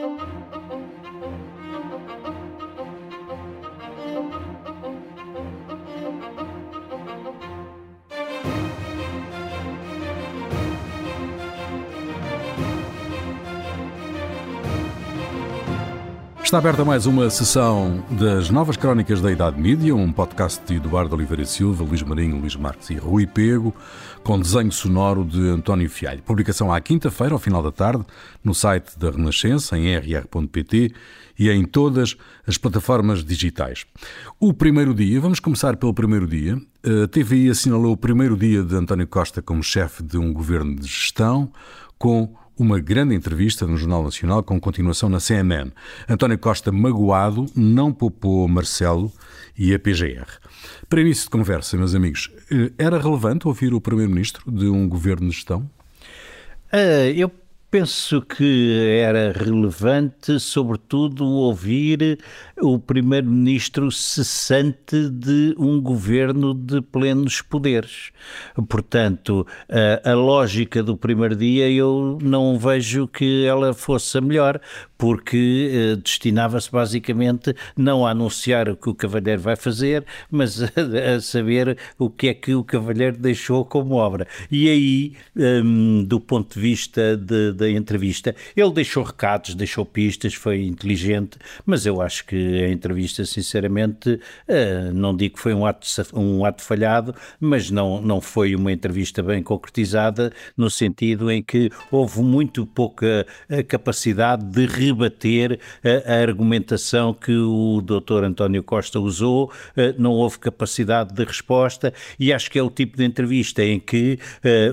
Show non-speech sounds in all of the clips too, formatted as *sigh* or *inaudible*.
Thank you. Está aberta mais uma sessão das Novas Crónicas da Idade Mídia, um podcast de Eduardo Oliveira Silva, Luís Marinho, Luís Marques e Rui Pego, com desenho sonoro de António Fialho. Publicação à quinta-feira, ao final da tarde, no site da Renascença, em rr.pt e em todas as plataformas digitais. O primeiro dia, vamos começar pelo primeiro dia. A TVI assinalou o primeiro dia de António Costa como chefe de um governo de gestão, com uma grande entrevista no Jornal Nacional com continuação na CNN. António Costa, magoado, não poupou Marcelo e a PGR. Para início de conversa, meus amigos, eh, era relevante ouvir o Primeiro-Ministro de um governo de gestão? Uh, eu penso que era relevante, sobretudo, ouvir o primeiro-ministro cessante de um governo de plenos poderes. Portanto, a, a, lógica do primeiro dia eu não vejo que ela fosse a melhor, porque eh, destinava-se basicamente não a anunciar o que o Cavalheiro vai fazer, mas a, a, saber o que é que o Cavalheiro deixou como obra. E aí, um, do ponto de vista de, da entrevista, ele deixou recados, deixou pistas, foi inteligente, mas eu acho que a entrevista, sinceramente, uh, não digo que foi um ato, um ato falhado, mas não, não foi uma entrevista bem concretizada, no sentido em que houve muito pouca eh, capacidade de rebater a, a argumentação que o doutor António Costa usou, não houve capacidade de resposta, e acho que é o tipo de entrevista em que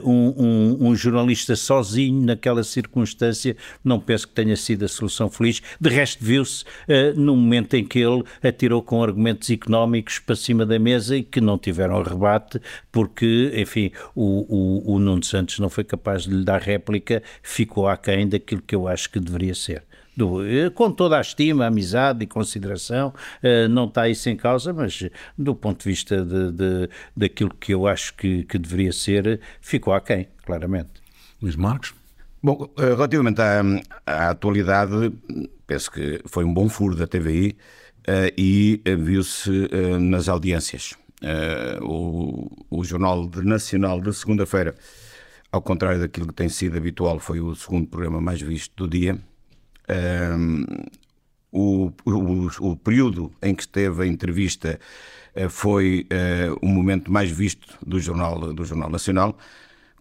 um, um, um jornalista sozinho, naquela circunstância, não penso que tenha sido a solução feliz. De resto, viu-se uh, no momento em que ele atirou com argumentos económicos para cima da mesa e que não tiveram rebate, porque, enfim, o, o, o Nuno Santos não foi capaz de lhe dar réplica, ficou aquém daquilo que eu acho que deveria ser. Do, eh, com toda a estima, amizade e consideração, uh, não está isso em causa, mas do ponto de vista de, de, daquilo que eu acho que, que deveria ser, ficou aquém, claramente. Luís Marcos? Bom, eh, relativamente à, à, atualidade, penso que foi um bom furo da TVI uh, e viu-se uh, nas audiências. Uh, o, o Jornal Nacional de segunda-feira, ao contrário daquilo que tem sido habitual, foi o segundo programa mais visto do dia. O, o, o, período em que esteve a entrevista foi o momento mais visto do Jornal, do jornal Nacional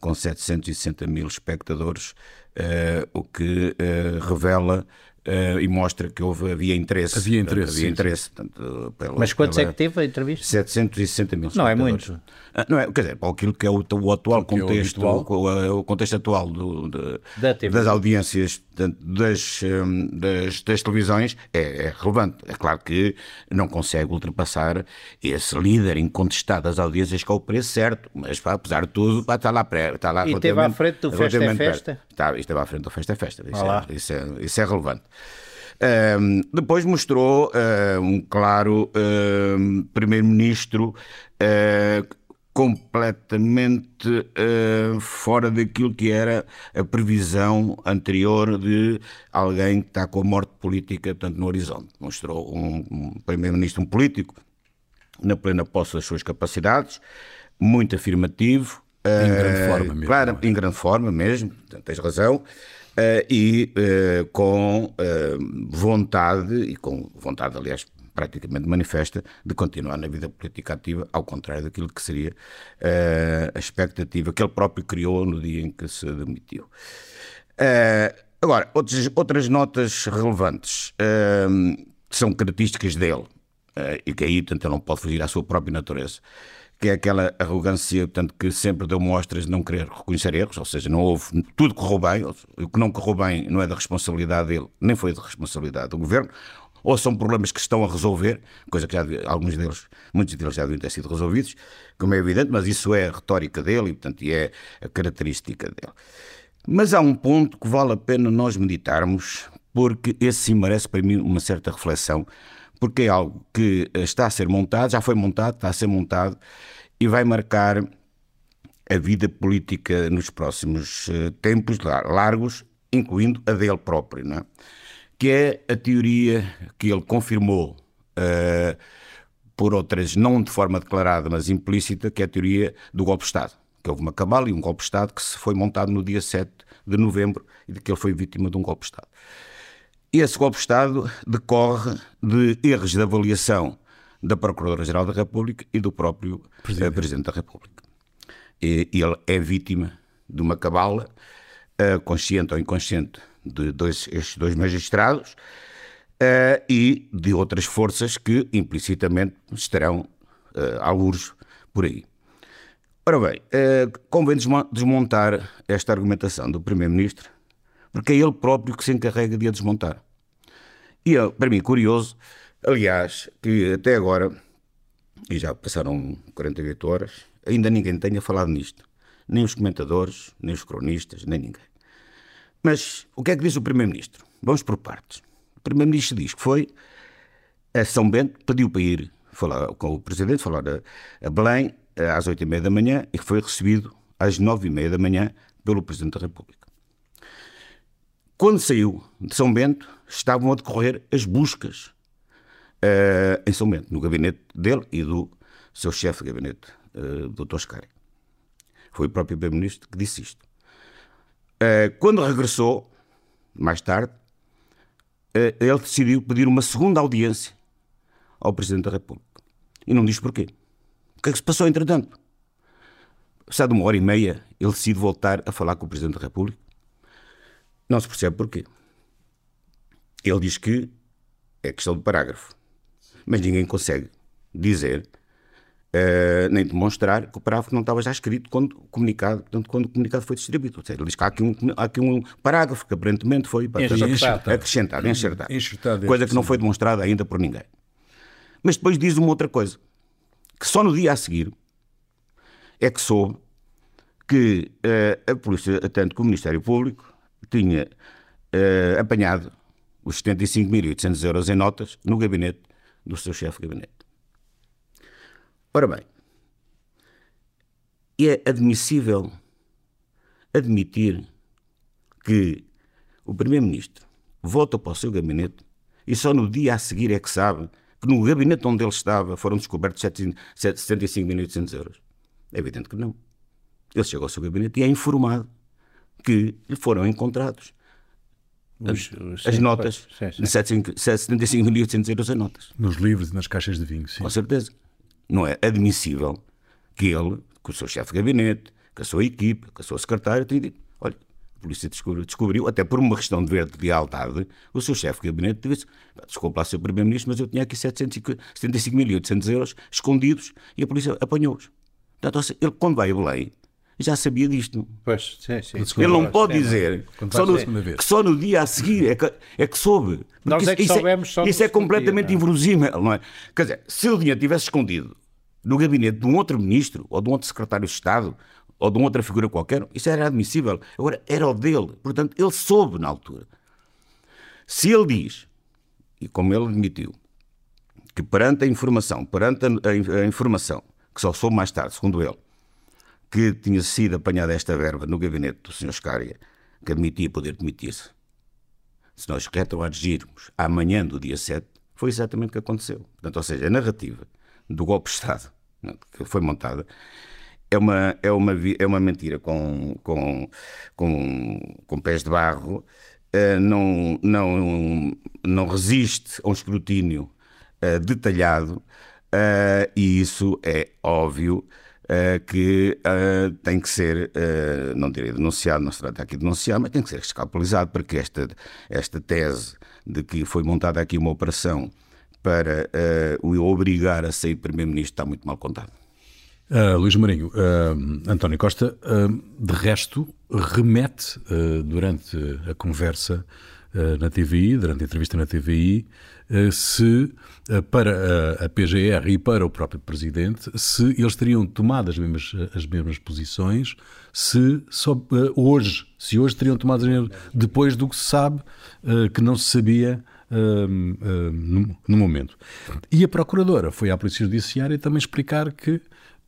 com 760 mil espectadores, uh, o que uh, revela Uh, e mostra que houve, havia interesse. Havia interesse. Havia interesse. Tanto, pela, Mas quantos pela... é que teve a entrevista? 760 mil. Não é muito. Ah, não é, quer dizer, para aquilo que é o, o atual é contexto, é o, o, contexto atual do, de, das audiências das, hum, das, das televisões, é, é, relevante. É claro que não consegue ultrapassar esse líder incontestado das audiências que é o preço certo, mas apesar de tudo, está lá, está lá E esteve à frente do Festa é Festa? Está, esteve à frente do Festa é Festa. Isso, é, isso, é, isso é relevante. Um, depois mostrou uh, um claro uh, primeiro-ministro uh, completamente uh, fora daquilo que era a previsão anterior de alguém que está com a morte política tanto no horizonte. Mostrou um, um primeiro-ministro, um político, na plena posse das suas capacidades, muito afirmativo. Em grande forma mesmo. Claro, em grande forma mesmo, tens razão. Uh, e uh, com uh, vontade, e com vontade, aliás, praticamente manifesta de continuar na vida política ativa, ao contrário daquilo que seria a expectativa que ele próprio criou no dia em que se demitiu. agora, outras, outras notas relevantes são características dele, e que aí, portanto, ele não pode fugir à sua própria natureza que é aquela arrogância, portanto, que sempre deu mostras de não querer reconhecer erros, ou seja, não houve, tudo correu bem, o que não correu bem não é da responsabilidade dele, nem foi da responsabilidade do governo, ou são problemas que estão a resolver, coisa que já alguns deles, muitos deles já deviam ter sido resolvidos, como é evidente, mas isso é a retórica dele e, portanto, é a característica dele. Mas há um ponto que vale a pena nós meditarmos, porque esse sim merece para mim uma certa reflexão, porque é algo que está a ser montado, já foi montado, está a ser montado e vai marcar a vida política nos próximos eh, tempos largos, incluindo a dele próprio. É? que é a teoria que ele confirmou uh, por outras, não de forma declarada, mas implícita, que é a teoria do golpe de Estado. Que houve uma cabala e um golpe de Estado que se foi montado no dia 7 de novembro e de que ele foi vítima de um golpe de Estado. E esse golpe de Estado decorre de erros de avaliação da Procuradora-Geral da República e do próprio Presidente, uh, Presidente da República. E, ele é vítima de uma cabala, uh, consciente ou inconsciente, de dois, estes dois magistrados uh, e de outras forças que implicitamente estarão uh, alguns por aí. Ora bem, uh, convém desmontar esta argumentação do Primeiro-Ministro, porque é ele próprio que se encarrega de a desmontar. E é, para mim, curioso, aliás, que até agora, e já passaram 48 horas, ainda ninguém tenha falado nisto. Nem os comentadores, nem os cronistas, nem ninguém. Mas o que é que diz o Primeiro-Ministro? Vamos por partes. O Primeiro-Ministro diz que foi a São Bento, pediu para ir falar com o Presidente, falar a, Belém às oito e meia da manhã e que foi recebido às nove e meia da manhã pelo Presidente da República. Quando saiu de São Bento, estavam a decorrer as buscas uh, em São Bento, no gabinete dele e do seu chefe de gabinete, uh, Dr. Scari. Foi o próprio Primeiro-Ministro que disse isto. Eh, quando regressou, mais tarde, eh, ele decidiu pedir uma segunda audiência ao Presidente da República. E não diz porquê. O que é que se passou entretanto? Passado uma hora e meia, ele decide voltar a falar com o Presidente da República. Não se percebe porquê. Ele diz que é questão de parágrafo. Mas ninguém consegue dizer Uh, nem demonstrar que o parágrafo não estava já escrito quando comunicado, portanto, quando o comunicado foi distribuído. Ou seja, ele diz que há aqui um, há aqui um parágrafo que aparentemente foi enxertado, acrescentado, enxertado, enxertado coisa que não foi demonstrada ainda por ninguém. Mas depois diz uma outra coisa, que só no dia a seguir é que soube que uh, a Polícia, tanto como o Ministério Público, tinha uh, apanhado os 75.800 euros em notas no gabinete do seu chefe de gabinete. Ora bem, é admissível admitir que o Primeiro-Ministro volta para o seu gabinete e só no dia a seguir é que sabe que no gabinete onde ele estava foram descobertos 75.800 euros? É evidente que não. Ele chega ao seu gabinete e é informado que lhe foram encontrados os, os, as sim, notas pois, sim, sim. de 75.800 euros em notas. Nos livros e nas caixas de vinho, sim. Com certeza. Não é admissível que ele, com o seu chefe de gabinete, com a sua equipe, com a sua secretária, tenha dito: olha, a polícia descobriu, descobriu, até por uma questão de ver de lealdade, o seu chefe de gabinete disse: desculpa lá, seu primeiro-ministro, mas eu tinha aqui 775.800 euros escondidos e a polícia apanhou-os. Portanto, ele, quando vai a Belém, já sabia disto. Pois, sim, sim. Ele não pode dizer que só, no, que só, no, dia a seguir é que, é que soube. Nós é que isso, soubemos só Isso é completamente dia, não é? inverosímil, não é? Quer dizer, se o dinheiro tivesse escondido no gabinete de um outro ministro, ou de um outro secretário de Estado, ou de uma outra figura qualquer, isso era admissível. Agora, era o dele. Portanto, ele soube na altura. Se ele diz, e como ele admitiu, que perante a informação, perante a, a informação, que só soube mais tarde, segundo ele, que tinha sido apanhada esta verba no gabinete do Sr. Scária, que admitia poder demitir-se, se nós retroagirmos amanhã do dia 7, foi exatamente o que aconteceu. Portanto, ou seja, a narrativa do golpe de Estado que foi montada é uma, é uma, é uma mentira com, com, com, com pés de barro, uh, não, não, não resiste a um escrutínio uh, detalhado uh, e isso é óbvio que uh, tem que ser, uh, não direi denunciado, não se trata aqui de denunciar, mas tem que ser escapulizado para que esta, esta tese de que foi montada aqui uma operação para o obrigar a sair Primeiro-Ministro está muito mal contada. Uh, Luís Marinho, uh, António Costa, uh, de resto, remete durante a conversa na TVI, durante a entrevista na TVI, se para a PGR e para o próprio Presidente, se eles teriam tomado as mesmas, as mesmas posições, se só, hoje, se hoje teriam tomado depois do que se sabe que não se sabia no, no momento. E a Procuradora foi à Polícia Judiciária também explicar que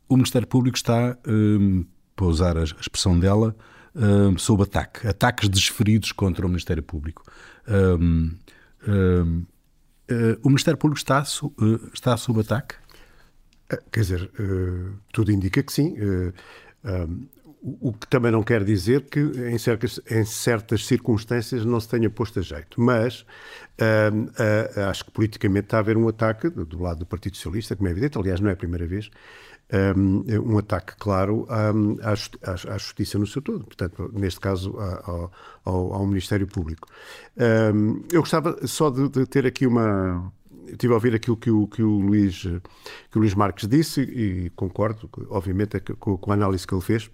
o Ministério Público está, um, para usar a expressão dela, uh, sob ataque, ataques desferidos contra o Ministério Público. Uh, o Ministério Público está, está sob ataque? Quer dizer, tudo indica que sim. O que também não quer dizer que em certas, em certas circunstâncias não se tenha posto a jeito. Mas uh, uh, acho que politicamente está a haver um ataque do lado do Partido Socialista, como é evidente, aliás, não é a primeira vez, um, um ataque claro à, à, à, justiça no seu todo, portanto, neste caso ao, ao, ao Ministério Público. Um, eu gostava só de, de, ter aqui uma. Estive a ouvir aquilo que o, que o, Luís, que o Luís Marques disse e concordo, obviamente, com, com a análise que ele fez.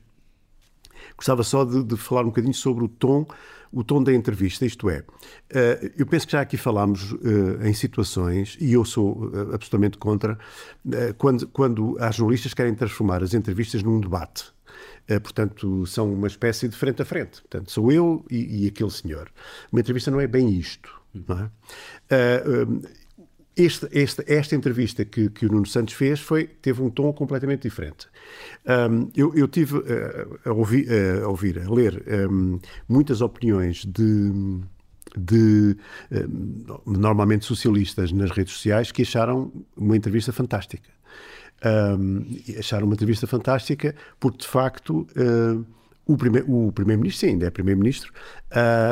Gostava só de, de, falar um bocadinho sobre o tom, o tom da entrevista, isto é, uh, eu penso que já aqui falámos uh, em situações, e eu sou uh, absolutamente contra, quando, quando há jornalistas que querem transformar as entrevistas num debate. portanto, são uma espécie de frente a frente. Portanto, sou eu e, e aquele senhor. Uma entrevista não é bem isto. Não é? Este, este, esta entrevista que, que, o Nuno Santos fez foi, teve um tom completamente diferente. Um, eu, eu, tive uh, a, ouvir, uh, a, ouvir, a ler um, muitas opiniões de, de uh, normalmente socialistas nas redes sociais que acharam uma entrevista fantástica. Um, acharam uma entrevista fantástica porque, de facto, o, primeir, o Primeiro-Ministro, sim, ainda é Primeiro-Ministro,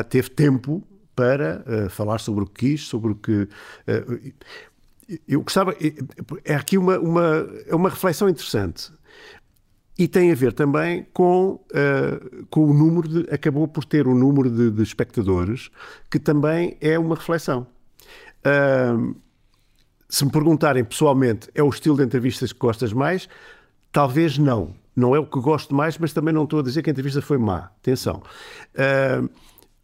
teve tempo para uh, falar sobre o que quis, sobre o que. Uh, eu gostava. É aqui uma, uma, é uma reflexão interessante. E tem a ver também com, uh, com o número de. Acabou por ter um número de, de espectadores que também é uma reflexão. Se me perguntarem pessoalmente, é o estilo de entrevistas que gostas mais? Talvez não. Não é o que gosto mais, mas também não estou a dizer que a entrevista foi má. Atenção. Uh,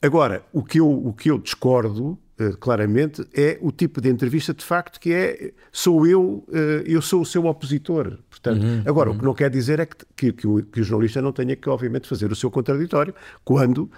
Agora, o que eu, o que eu discordo uh, claramente é o tipo de entrevista de facto que é sou eu, uh, eu sou o seu opositor. Portanto, uhum, agora, uhum. o que não quer dizer é que, que, que, o, que, o, jornalista não tenha que, obviamente, fazer o seu contraditório quando, uh,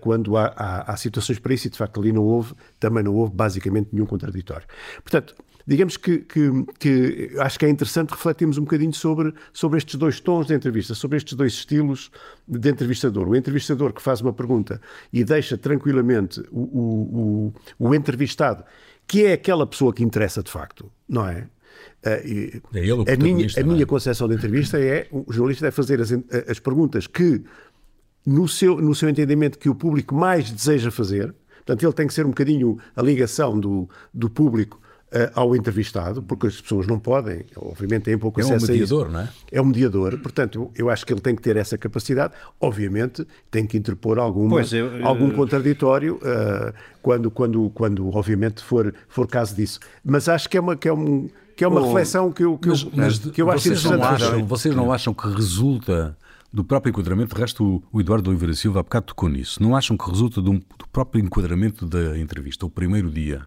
quando há, há, há, situações para isso e de facto ali não houve, também não houve basicamente nenhum contraditório. Portanto, digamos que, que, que, acho que é interessante refletirmos um bocadinho sobre, sobre estes dois tons de entrevista, sobre estes dois estilos de entrevistador. O entrevistador que faz uma pergunta e deixa tranquilamente o, o, o, o entrevistado, que é aquela pessoa que interessa de facto, não é? Uh, é ele o a minha, a minha é? concepção de entrevista é o jornalista deve fazer as, as perguntas que, no seu, no seu entendimento, que o público mais deseja fazer. Portanto, ele tem que ser um bocadinho a ligação do, do público ao entrevistado, porque as pessoas não podem, obviamente têm pouco é acesso um mediador, a isso. não é? É um mediador, portanto, eu, eu, acho que ele tem que ter essa capacidade. Obviamente, tem que interpor alguma, eu, algum contraditório uh, quando, quando, quando, obviamente, for, for caso disso. Mas acho que é uma. Que é um, que é uma oh, reflexão que eu, que mas, eu, mas que eu acho vocês não acham, Vocês não acham que resulta do próprio enquadramento, de resto o Eduardo Oliveira Silva há bocado tocou nisso, não acham que resulta um, do próprio enquadramento da entrevista, o primeiro dia,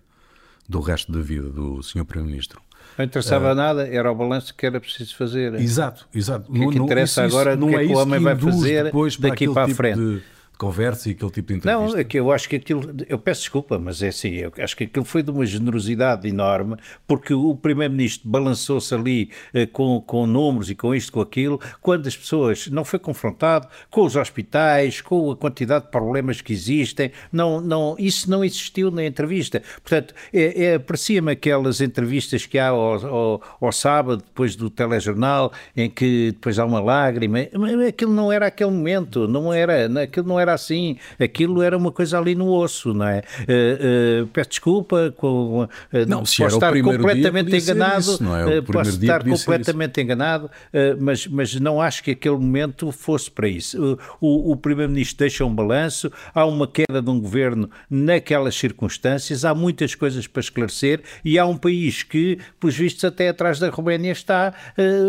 do resto da vida do Sr. Primeiro-Ministro. Não interessava uh, nada, era o balanço que era preciso fazer. Exato, exato. O que, é que interessa isso, agora, não é que, é que o homem vai fazer daqui para, para a tipo frente. De conversa e aquele tipo de entrevista. Não, é que eu acho que aquilo, eu peço desculpa, mas é assim, eu acho que aquilo foi de uma generosidade enorme, porque o Primeiro-Ministro balançou-se ali eh, com, com números e com isto, com aquilo, quando as pessoas não foi confrontado com os hospitais, com a quantidade de problemas que existem, não, não, isso não existiu na entrevista. Portanto, é, é, aprecia-me aquelas entrevistas que há ao, ao, ao, sábado, depois do telejornal, em que depois há uma lágrima, aquilo não era aquele momento, não era, aquilo não era era assim, aquilo era uma coisa ali no osso, não é? Uh, uh, peço desculpa, com, uh, não, posso estar completamente enganado, isso, não é? posso estar completamente enganado, mas, mas não acho que aquele momento fosse para isso. o, o Primeiro-Ministro deixa um balanço, há uma queda de um governo naquelas circunstâncias, há muitas coisas para esclarecer e há um país que, pelos vistos, até atrás da Roménia está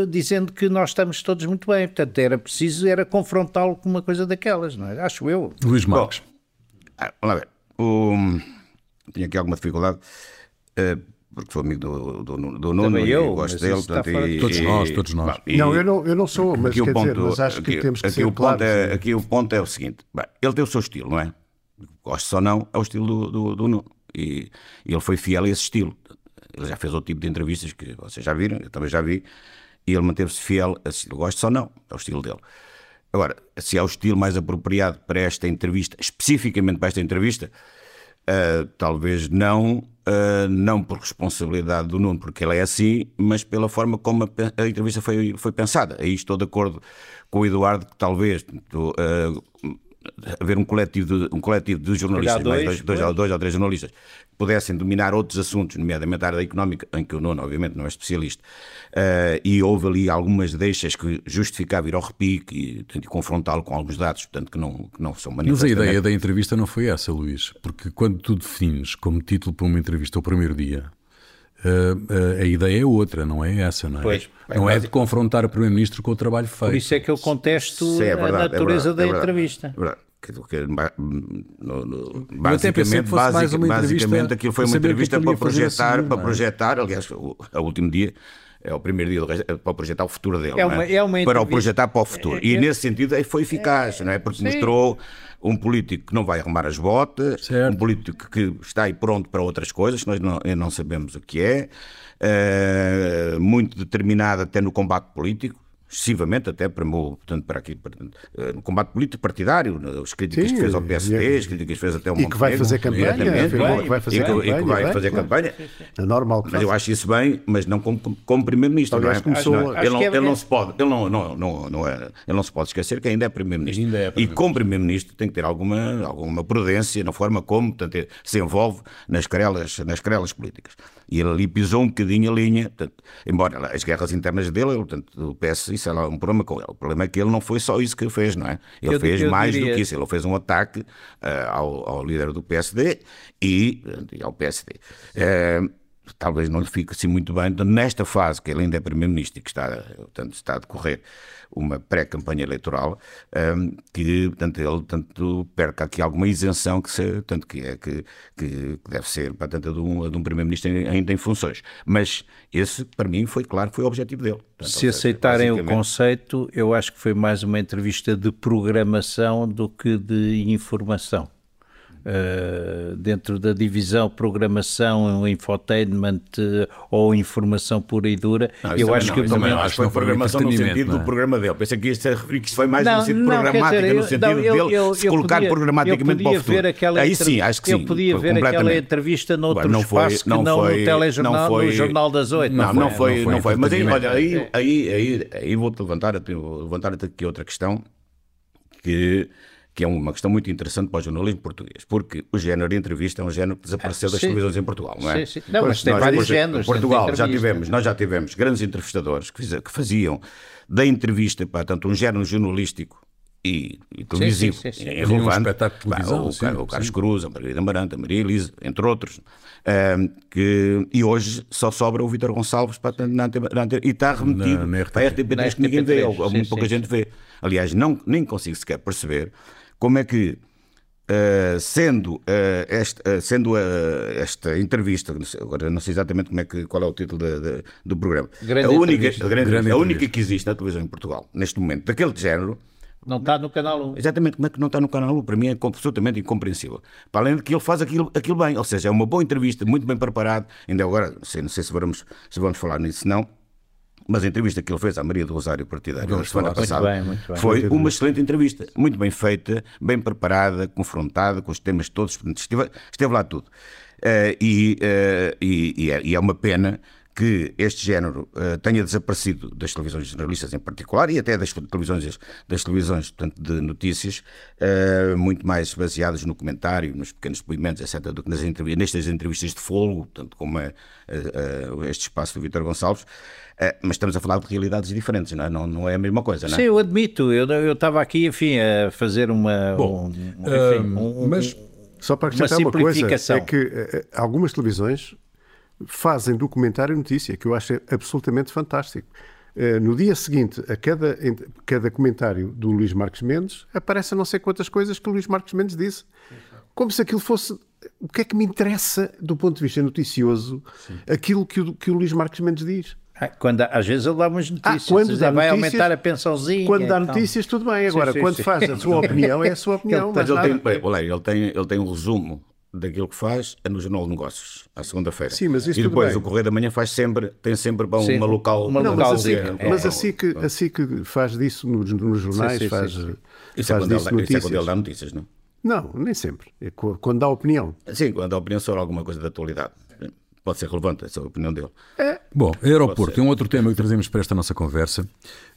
dizendo que nós estamos todos muito bem. Portanto, era preciso era confrontá-lo com uma coisa daquelas, não é? Acho eu. Luís Marques. Bom, ah, vamos lá ver. O, tinha aqui alguma dificuldade. Uh, porque sou amigo do, do, do Nuno e eu, gosto dele. Portanto, e, todos nós, todos nós. E, não, eu não, eu não sou, mas, quer ponto, dizer, mas acho que aqui, temos que aqui ser o claros. É, aqui o ponto é o seguinte: bem, ele tem o seu estilo, não é? Gosto ou não, é o estilo do, do, do Nuno. E, e, ele foi fiel a esse estilo. Ele já fez outro tipo de entrevistas que vocês já viram, eu também já vi, e ele manteve-se fiel a esse estilo. Gosto ou não, é o estilo dele. Agora, se é o estilo mais apropriado para esta entrevista, especificamente para esta entrevista, uh, talvez não, uh, não por responsabilidade do Nuno, porque ele é assim, mas pela forma como a, a entrevista foi, foi pensada. Aí estou de acordo com o Eduardo, que talvez. Uh, haver um coletivo de, um coletivo de jornalistas, dois, mais dois, dois, dois, ou três jornalistas, que pudessem dominar outros assuntos, nomeadamente a área económica, em que o Nuno, obviamente, não é especialista, uh, e houve ali algumas deixas que justificavam ir ao repique e, e confrontá-lo com alguns dados, portanto, que não, que não são manifestamente... Mas a ideia da entrevista não foi essa, Luís, porque quando tu defines como título para uma entrevista o primeiro dia, Uh, uh, a ideia é outra, não é essa, não é? Pois, não é, é de confrontar o Primeiro-Ministro com o trabalho feito. Por isso é que eu contesto é verdade, a natureza é verdade, da entrevista. É verdade. No, no, basicamente, basic, basicamente aquilo foi uma entrevista para projetar, assim, para projetar, aliás, o, o último dia é o primeiro dia do resto, é para projetar o futuro dele, é uma, é? É uma para o projetar para o futuro. E nesse sentido foi eficaz, não é? Porque Sim. mostrou um político que não vai arrumar as botas, certo. um político que está aí pronto para outras coisas, nós não, não sabemos o que é, uh, muito determinado até no combate político, excessivamente até para, portanto, para aqui, para, eh, no combate político partidário, as críticas Sim, que fez ao PSD, as críticas que fez até ao E que vai fazer campanha, que vai fazer campanha. E que vai fazer campanha. É normal Mas eu acho isso bem, mas não como, como Primeiro-Ministro. Não é? começou... ele, não, ele não se pode, ele não, não, não, não é, ele não se pode esquecer que ainda é Primeiro-Ministro. É primeiro e como Primeiro-Ministro tem que ter alguma, alguma prudência na forma como portanto, se envolve nas querelas, nas querelas políticas. E ele ali pisou um bocadinho a linha, portanto, embora as guerras internas dele, portanto, o PS isso é um problema com ele. O problema é que ele não foi só isso que ele fez, não é? Ele eu, fez eu mais diria... do que isso. Ele fez um ataque uh, ao, ao, líder do PSD e, e ao PSD. Uh, eh, talvez não lhe fique assim muito bem então, nesta fase que ele ainda é primeiro-ministro e que está, portanto, está a decorrer uma pré-campanha eleitoral, um, que portanto, ele tanto perca aqui alguma isenção que, se, tanto que, é, que, que deve ser portanto, de um, de um primeiro-ministro ainda em funções. Mas esse, para mim, foi claro, foi o objetivo dele. Portanto, Se aceitarem o conceito, eu acho que foi mais uma entrevista de programação do que de informação. Uh, dentro da divisão programação, infotainment uh, ou informação pura e dura. Não, eu acho não, que, também acho que foi programação no sentido do é? programa dele. Pensei que isto, que isto foi mais não, no sentido programático, dizer, no sentido eu, dele eu, eu, se colocar podia, programaticamente para o futuro. Ver aquela Aí sim, acho que sim. Eu podia ver aquela entrevista noutro não foi, espaço não que não foi, no telejornal, não foi, no Jornal das Oito. Não, não, foi, não foi. Mas aí, olha, aí, aí, aí, aí vou-te levantar, levantar aqui outra questão que que é uma questão muito interessante para o jornalismo português, porque o género de entrevista é um género que desapareceu ah, das televisões em Portugal, não é? Sim, sim. Não, mas tem nós, vários géneros. Em Portugal já tivemos, nós já tivemos grandes entrevistadores que, que faziam da entrevista, para tanto um género jornalístico e, e televisivo sim, sim, sim, é relevante. Um o, sim, o Carlos Cruz, a Margarida Amaranta, a Maria Elisa, entre outros. Uh, que, e hoje só sobra o Vítor Gonçalves para, na, na, e está remetido na, na para a RTP3 que ninguém vê, ou, muito pouca gente vê. Aliás, não, nem consigo sequer perceber como é que, uh, sendo, uh, esta, uh, sendo esta entrevista, agora não sei exatamente como é que, qual é o título de, de, do programa, grande a, única, a, grande, grande a única que existe na televisão em Portugal, neste momento, daquele género, não está no canal 1. Exatamente, como é que não está no canal 1? Para mim é absolutamente incompreensível. Para além de que ele faz aquilo, aquilo bem, ou seja, é uma boa entrevista, muito bem preparado. Ainda agora, não sei, não sei se, vamos, se vamos falar nisso, não mas a entrevista que ele fez à Maria do Rosário Partidário na semana passada muito bem, muito bem. foi uma excelente entrevista, muito bem feita, bem preparada, confrontada com os temas todos, esteve, esteve lá tudo. Uh, e, uh, e, e, é, e, é, uma pena que este género uh, tenha desaparecido das televisões jornalistas em particular e até das televisões, das televisões portanto, de notícias, uh, muito mais baseadas no comentário, nos pequenos depoimentos, etc., do que nas entrevistas, nestas entrevistas de folgo, portanto, como é uh, este espaço do Vítor Gonçalves. mas estamos a falar de realidades diferentes, não é, não, não é a mesma coisa, não é? Sim, eu admito. Eu, eu estava aqui, enfim, a fazer uma. Bom, um, enfim, um, mas. Só para acrescentar uma, uma coisa, é que algumas televisões fazem documentário notícia, que eu acho absolutamente fantástico. Eh, no dia seguinte, a cada, cada comentário do Luís Marques Mendes, aparecem não sei quantas coisas que o Luís Marques Mendes disse. Como se aquilo fosse. O que é que me interessa, do ponto de vista noticioso, Sim. aquilo que o, que o Luís Marques Mendes diz? Ah, quando, às vezes ele dá umas notícias, ah, quando dá vai notícias, aumentar a pensãozinha. Quando dá então. notícias, tudo bem. Agora, sim, sim, quando sim. faz a sua *laughs* opinião, é a sua opinião. Mas ele tem, bem, ele, tem, ele tem um resumo daquilo que faz é no Jornal de Negócios, à segunda-feira. Sim, mas isso E depois o Correio da Manhã faz sempre, tem sempre bom, Sim, uma local. uma Não, local mas assim, é, mas é, assim, que, assim que faz disso nos, nos jornais, Sim, sim, faz, sim, sim. Isso é, faz quando ele, disso dá- isso é notícias. quando ele dá notícias, não? Não, nem sempre. É quando dá opinião. Sim, quando dá opinião sobre alguma coisa da atualidade. Pode ser relevante essa é a opinião dele. Bom, aeroporto é um outro tema que trazemos para esta nossa conversa.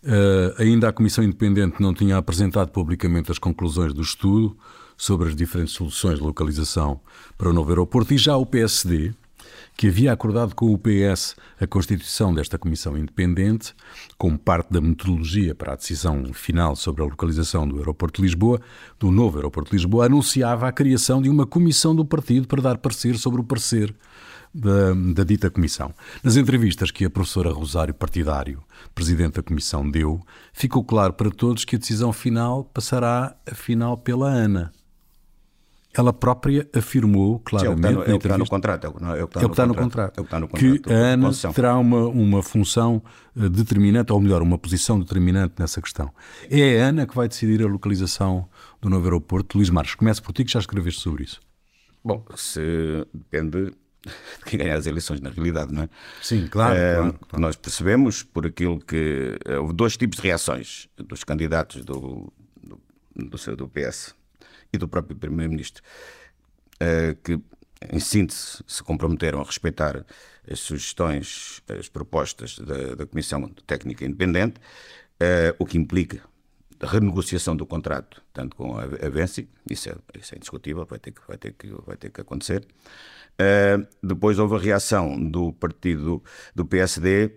Eh, ainda a Comissão Independente não tinha apresentado publicamente as conclusões do estudo sobre as diferentes soluções de localização para o novo aeroporto e já o PSD, que havia acordado com o PS a constituição desta Comissão Independente, como parte da metodologia para a decisão final sobre a localização do aeroporto de Lisboa, do novo aeroporto de Lisboa, anunciava a criação de uma comissão do partido para dar parecer sobre o parecer da, da dita comissão. Nas entrevistas que a professora Rosário Partidário, presidente da comissão, deu, ficou claro para todos que a decisão final passará, afinal, pela ANA. Ela própria afirmou é claramente é o que está no entrevista contrato. É o que é é está no contrato. É que a ANA terá uma, uma função eh, determinante, ou melhor, uma posição determinante nessa questão. É a ANA que vai decidir a localização do novo aeroporto. Luís Marques, começo por ti que já escreveste sobre isso. Bom, se depende *laughs* de quem ganhar as eleições, na realidade, não é? Sim, claro, Eh, claro, Nós percebemos por aquilo que. eh, Houve dois tipos de reações dos candidatos do, do, do, do PS e do próprio Primeiro-Ministro, eh, que, em síntese, se comprometeram a respeitar as sugestões, as propostas da, da Comissão Técnica Independente, eh, o que implica a renegociação do contrato, tanto com a, Venci, isso é, isso é indiscutível, vai ter que, vai ter que, vai ter que acontecer. Uh, depois houve a reação do partido do PSD,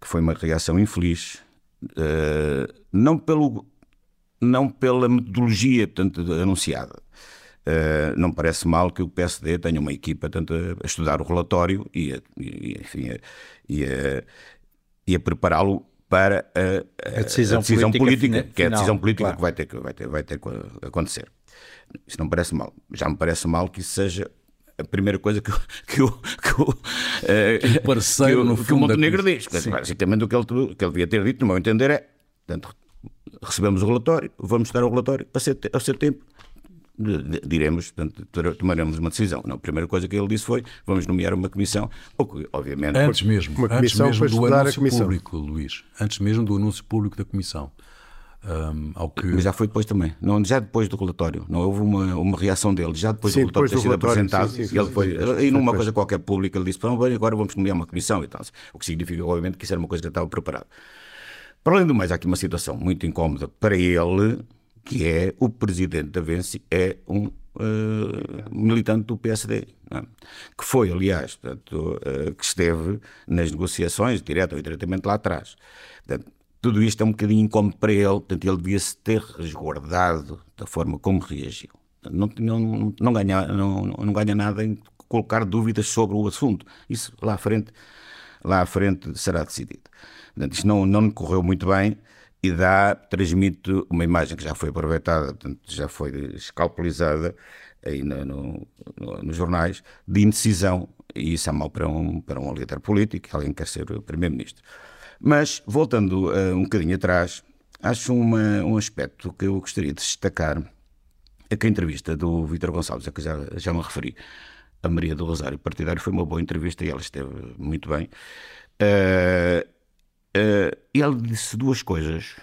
que foi uma reação infeliz, uh, não, pelo, não pela metodologia portanto, anunciada. Uh, não parece mal que o PSD tenha uma equipa tanto a, a estudar o relatório e a, e, enfim, a, e a, e a prepará-lo para a, A decisão política política, fina- que é a decisão política claro. que vai ter que, vai ter, vai ter que acontecer. Isso não me parece mal. Já me parece mal que isso seja a primeira coisa que, o- *laughs* que, o- que, o, eh, Que o parceiro, que o- no que o da Montenegro diz. Basicamente o que, ele, que ele devia ter dito, no meu entender, é portanto, recebemos o relatório, vamos dar o relatório, a seu, a seu tempo diremos, portanto, tomaremos uma decisão. Não, a primeira coisa que ele disse foi vamos nomear uma comissão, obviamente, Antes mesmo, uma antes comissão mesmo para do estudar a anúncio comissão. público, Luís. Antes mesmo do anúncio público da comissão. Ao que Mas já foi depois também, não, já depois do relatório. Não houve uma, uma reação dele, já depois Sim, do relatório depois ter do sido apresentado. sim, sim, e ele foi, sim, sim, e numa depois. coisa qualquer pública, ele disse: "Bom, bem, agora vamos nomear uma comissão e tal. O que significa, obviamente, que isso era uma coisa que já estava preparado. Para além do mais, há aqui uma situação muito incómoda para ele, que é o presidente da Vence é um eh, militante do PSD, é? que foi, aliás, portanto, eh, que esteve nas negociações, direto ou indiretamente lá atrás. Portanto, tudo isto é um bocadinho incómodo para ele, portanto, ele devia-se ter resguardado da forma como reagiu. Não, não, não, ganha, não, não ganha nada em colocar dúvidas sobre o assunto. Isso lá à frente, lá à frente será decidido. Portanto, isto não, não correu muito bem e dá, transmite uma imagem que já foi aproveitada, portanto, já foi escalpelizada aí no, no- no- nos jornais, de indecisão, e isso é mau para um, para um líder político, alguém que quer ser primeiro-ministro. Mas, voltando eh, um bocadinho atrás, acho uma, um aspecto que eu gostaria de destacar, é que a entrevista do Vítor Gonçalves, a que já, já me referi, a Maria do Rosário Partidário, foi uma boa entrevista e ela esteve muito bem. Eh, e ele disse duas coisas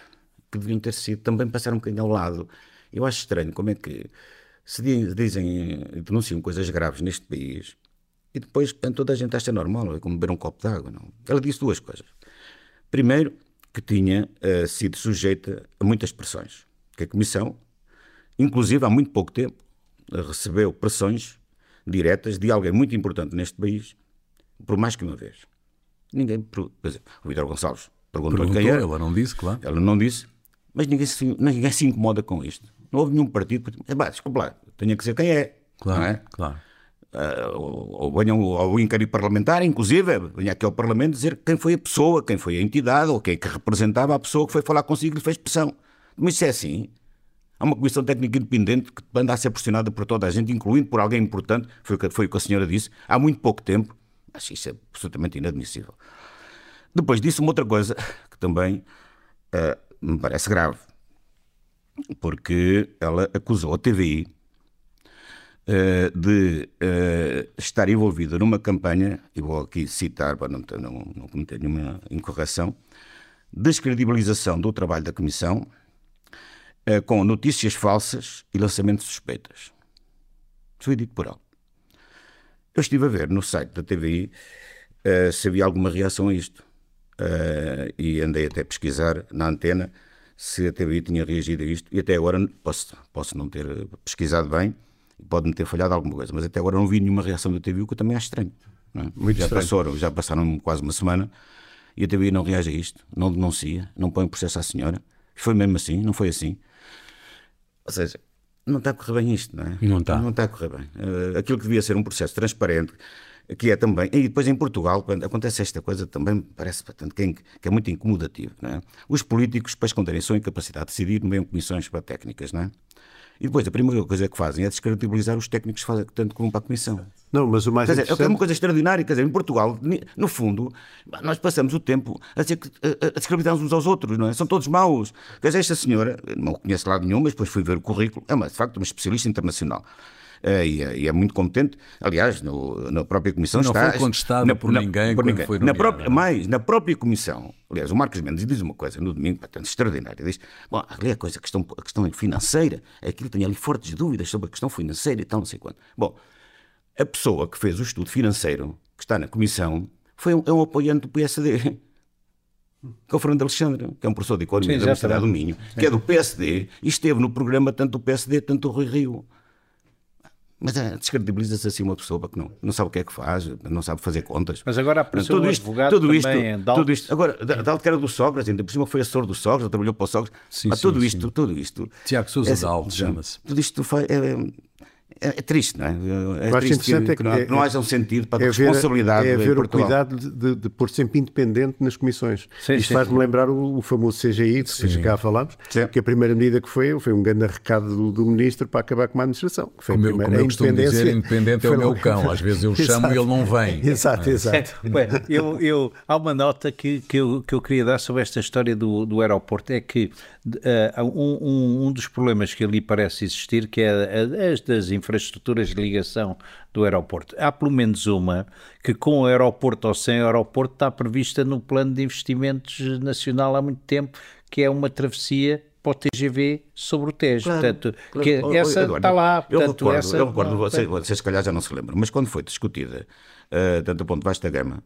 que deviam ter sido, também passaram um bocadinho ao lado. Eu acho estranho como é que se di- dizem, denunciam coisas graves neste país e depois toda a gente acha normal, é como beber um copo de água. Não? Ela disse duas coisas. Primeiro, que tinha eh, sido sujeita a muitas pressões. Que a Comissão, inclusive há muito pouco tempo, recebeu pressões diretas de alguém muito importante neste país, por mais que uma vez. Ninguém. per- Quer dizer, o Vitor Gonçalves perguntou, perguntou, quem era. ela não disse, claro. Ela não disse, mas ninguém se, ninguém se incomoda com isto. Não houve nenhum partido. bah, desculpa lá, tinha que ser quem é. Claro, é? claro. Ah, ou, ou venham ao inquérito parlamentar, inclusive, venha aqui ao Parlamento dizer quem foi a pessoa, quem foi a entidade, ou quem é que representava a pessoa que foi falar consigo e lhe fez pressão. Mas isso é assim. Há uma comissão técnica independente que anda a ser pressionada por toda a gente, incluindo por alguém importante, foi o que, foi o que a senhora disse, há muito pouco tempo. Acho isso absolutamente inadmissível. Depois disse uma outra coisa que também ah, me parece grave, porque ela acusou a TVI uh, de uh, estar envolvida numa campanha, e vou aqui citar para não, não, não cometer nenhuma incorreção, descredibilização do trabalho da Comissão uh, com notícias falsas e lançamentos suspeitas. Foi dito por ela. Eu estive a ver no site da TVI se havia alguma reação a isto. e andei até a pesquisar na antena se a TVI tinha reagido a isto, e até agora posso, posso não ter pesquisado bem, pode-me ter falhado alguma coisa, mas até agora não vi nenhuma reação da TVI, o que eu também acho estranho. É? Muito já, estranho. Passaram, já passaram quase uma semana e a TVI não reage a isto, não denuncia, não põe processo à senhora. Foi mesmo assim, não foi assim. Ou seja, não está a correr bem isto, não é? Não está. Não está a correr bem. Uh, aquilo que devia ser um processo transparente, que é também. E depois em Portugal, quando acontece esta coisa, também parece bastante que, é muito incomodativo. Não é? Os políticos, para esconderem a sua incapacidade de decidir, nomeiam comissões para técnicas, não é? E depois a primeira coisa que fazem é descredibilizar os técnicos que fazem tanto como para a Comissão. Não, mas o mais quer dizer, É uma coisa extraordinária. Quer dizer, em Portugal, no fundo, nós passamos o tempo a, a, a descredibilizar uns aos outros, não é? São todos maus. Quer dizer, esta senhora, não conheço lado nenhum, mas depois fui ver o currículo, é uma, de facto uma especialista internacional. É, e, é, e, é, muito competente. Aliás, no, na própria Comissão não está. Não foi contestado na, por ninguém por ninguém. foi na própria, Mais, na própria Comissão. Aliás, o Marcos Mendes diz uma coisa no domingo, bastante extraordinária. Diz: Bom, ali a coisa, a questão, a questão financeira, aquilo tem ali fortes dúvidas sobre a questão financeira e tal, não sei quanto. Bom, a pessoa que fez o estudo financeiro, que está na Comissão, foi um, é um apoiante do PSD *laughs* que é o Fernando Alexandre, que é um professor de Economia Sim, da Universidade do Minho, que é do PSD e esteve no programa tanto do PSD, tanto do Rui Rio. Mas é, descredibiliza-se assim uma pessoa que não, não sabe o que é que faz, não sabe fazer contas. Mas agora apareceu tudo um isto, advogado tudo isto, tudo isto, Agora, Dalto que era do Sogras, ainda por cima foi assessor do Sogras, trabalhou para o Sogras. Sim, sim, tudo isto, tudo isto. Tiago Sousa é, Dalto chama-se. Tudo isto foi, é, é, é, triste, não é? É triste que, é que, não, é, não haja um sentido para a é responsabilidade É haver o cuidado de, de, de, pôr sempre independente nas comissões. Sim, Isto faz-me lembrar o, o, famoso CGI, de que já falámos, sim. que a primeira medida que foi, foi um grande recado do, do, ministro para acabar com a administração. Que foi como, eu, como eu costumo dizer, independente é o meu cão. Às vezes eu *laughs* chamo e ele não vem. Exato, exato. *laughs* Bem, eu, eu, há uma nota que, que, eu, que eu queria dar sobre esta história do, do aeroporto, é que uh, um, um, dos problemas que ali parece existir, que é as das infraestruturas de ligação do aeroporto. Há pelo menos uma que, com o aeroporto ou sem aeroporto, está prevista no plano de investimentos nacional há muito tempo, que é uma travessia para o TGV sobre o Tejo. Claro, portanto, claro. Que oh, essa Eduardo, está lá. Portanto, eu recordo, essa, eu recordo vocês, vocês se calhar já não se lembram, mas quando foi discutida, uh, tanto do ponto de da gama,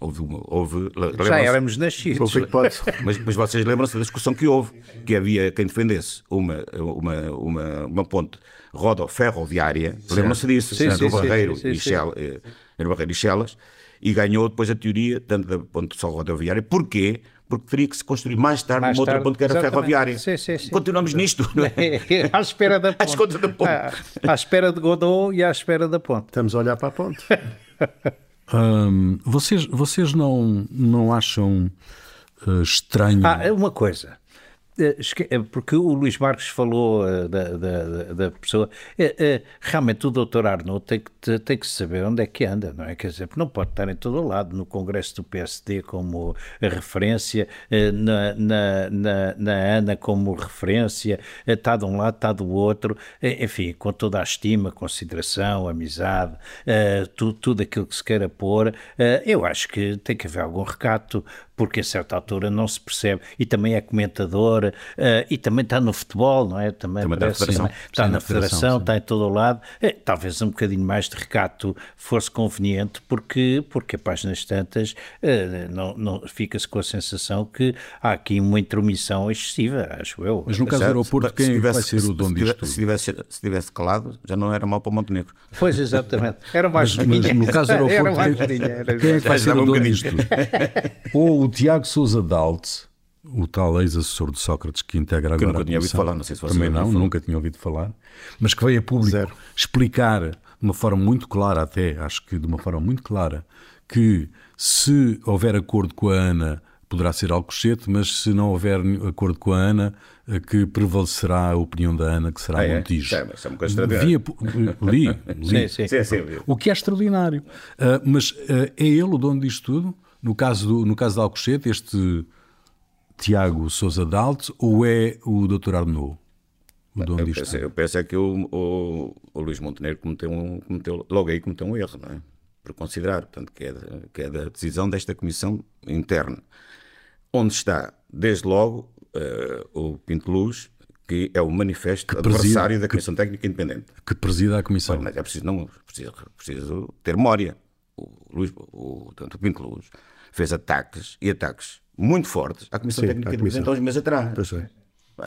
Houve, uma, houve Já éramos nascidos. *laughs* Mas, mas vocês lembram-se da discussão que houve, que havia quem defendesse uma, uma, uma, uma ponte rodo-ferroviária, lembram-se disso, sim, sim, Barreiro, sim, e Shell, eh, Barreiro e Chelas, e ganhou depois a teoria, tanto da ponte só rodoviária. Porquê? Porque teria que se construir mais tarde mais uma outra ponte que era exatamente. ferroviária. Sim, sim, sim. Continuamos nisto. Não é? *laughs* à espera da *laughs* ponte. da ponte. À, à espera de Godot e à espera da ponte. Estamos a olhar para a ponte. Vocês, vocês não, não acham uh, estranho. Ah, é uma coisa. Eh, eh, porque o Luís Marques falou eh, da, da, da pessoa. Realmente o doutor Arnaud tem que, tem que saber onde é que anda, não é? Quer dizer, não pode estar em todo lado, no Congresso do PSD como referência, na, na, na, na ANA como referência, está de um lado, está do outro, enfim, com toda a estima, consideração, amizade, tudo, tudo aquilo que se queira pôr. Eu acho que tem que haver algum recato, porque a certa altura não se percebe, e também é comentador, uh, e também está no futebol, não é? Também, também parece, está, na está na, na federação, federação está em todo o lado. É, talvez um bocadinho mais de recato fosse conveniente, porque, porque a páginas tantas uh, não, não, fica-se com a sensação que há aqui uma intromissão excessiva, acho eu. Mas no caso do aeroporto, quem tivesse, vai ser o dono disto? Se tivesse, se tivesse calado, já não era mal para o Montenegro. Pois, exatamente. Era mais mas, mas no caso do aeroporto, quem, quem é que vai ser o dono disto? Ou o Tiago Sousa Dalt, o tal ex-assessor de Sócrates que integra agora que nunca tinha ouvido falar, não sei se Também não, nunca tinha ouvido falar, mas que veio a público Zero. explicar de uma forma muito clara até, acho que de uma forma muito clara, que se houver acordo com a ANA poderá ser Alcochete, mas se não houver acordo com a ANA, que prevalecerá a opinião da Ana, que será ah, Montijo. É, é uma coisa Via, li, li. *laughs* Sim, sim. Sim, o que é extraordinário. Uh, mas uh, é ele o dono disto tudo? No caso, do, no caso de Alcochete, este Tiago Sousa Dalt ou é o Dr. Arnaud? o dono Eu disto. penso, eu penso é que o, o, o Luís Montenegro cometeu, um, cometeu, logo aí cometeu um erro, não é? Por considerar, portanto, que é, da, que é da decisão desta comissão interna, onde está, desde logo, eh, o Pinto Luz, que é o manifesto preside- adversário da Comissão Técnica Independente. Que presida a Comissão. Mas é preciso, não, preciso, preciso ter memória. O, Luís, o, tanto o Pinto Luz fez ataques e ataques muito fortes à Comissão Sim, Técnica à Comissão. há uns meses atrás. Pois é.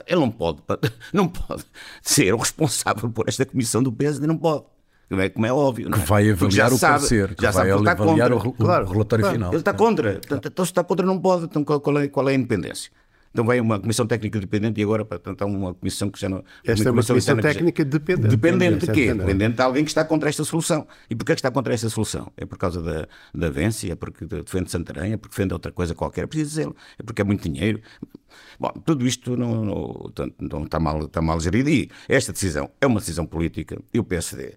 Ele não pode, *laughs* não pode ser o responsável por esta comissão do PSD, não pode. Como é, como é óbvio. não Que é? vai Porque avaliar o sabe- parecer, que já vai sabe que avaliar o, contra. re- o Claro, relatório claro. final. Ele está contra. Portanto, Então, se está contra, não pode. Então, qual é, qual é a independência? Então, vai uma comissão técnica dependente e agora, portanto, há uma comissão que já não. Esta é uma comissão técnica dependente. Dependente de quê? Dependente de alguém que está contra esta solução. E porquê é que está contra esta solução? É por causa da, da Vence? É porque defende Santarém? É porque defende outra coisa qualquer? É preciso dizê-lo. É porque é muito dinheiro? Bom, tudo isto não, não, não está, mal, está mal gerido. E esta decisão é uma decisão política. E o PSD,